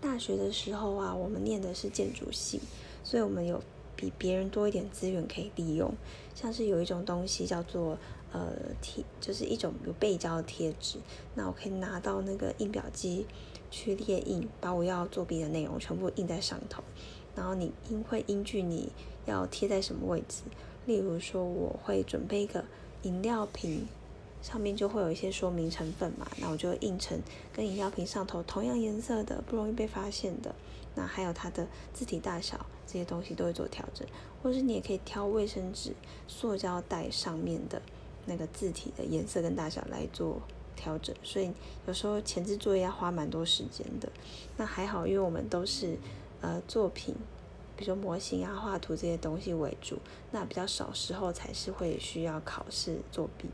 大学的时候啊，我们念的是建筑系，所以我们有比别人多一点资源可以利用，像是有一种东西叫做呃贴，就是一种有背胶的贴纸，那我可以拿到那个印表机去列印，把我要作弊的内容全部印在上头，然后你印会依据你要贴在什么位置，例如说我会准备一个饮料瓶。上面就会有一些说明成分嘛，那我就印成跟饮料瓶上头同样颜色的，不容易被发现的。那还有它的字体大小这些东西都会做调整，或者是你也可以挑卫生纸、塑胶袋上面的那个字体的颜色跟大小来做调整。所以有时候前置作业要花蛮多时间的。那还好，因为我们都是呃作品，比如说模型啊、画图这些东西为主，那比较少时候才是会需要考试作弊。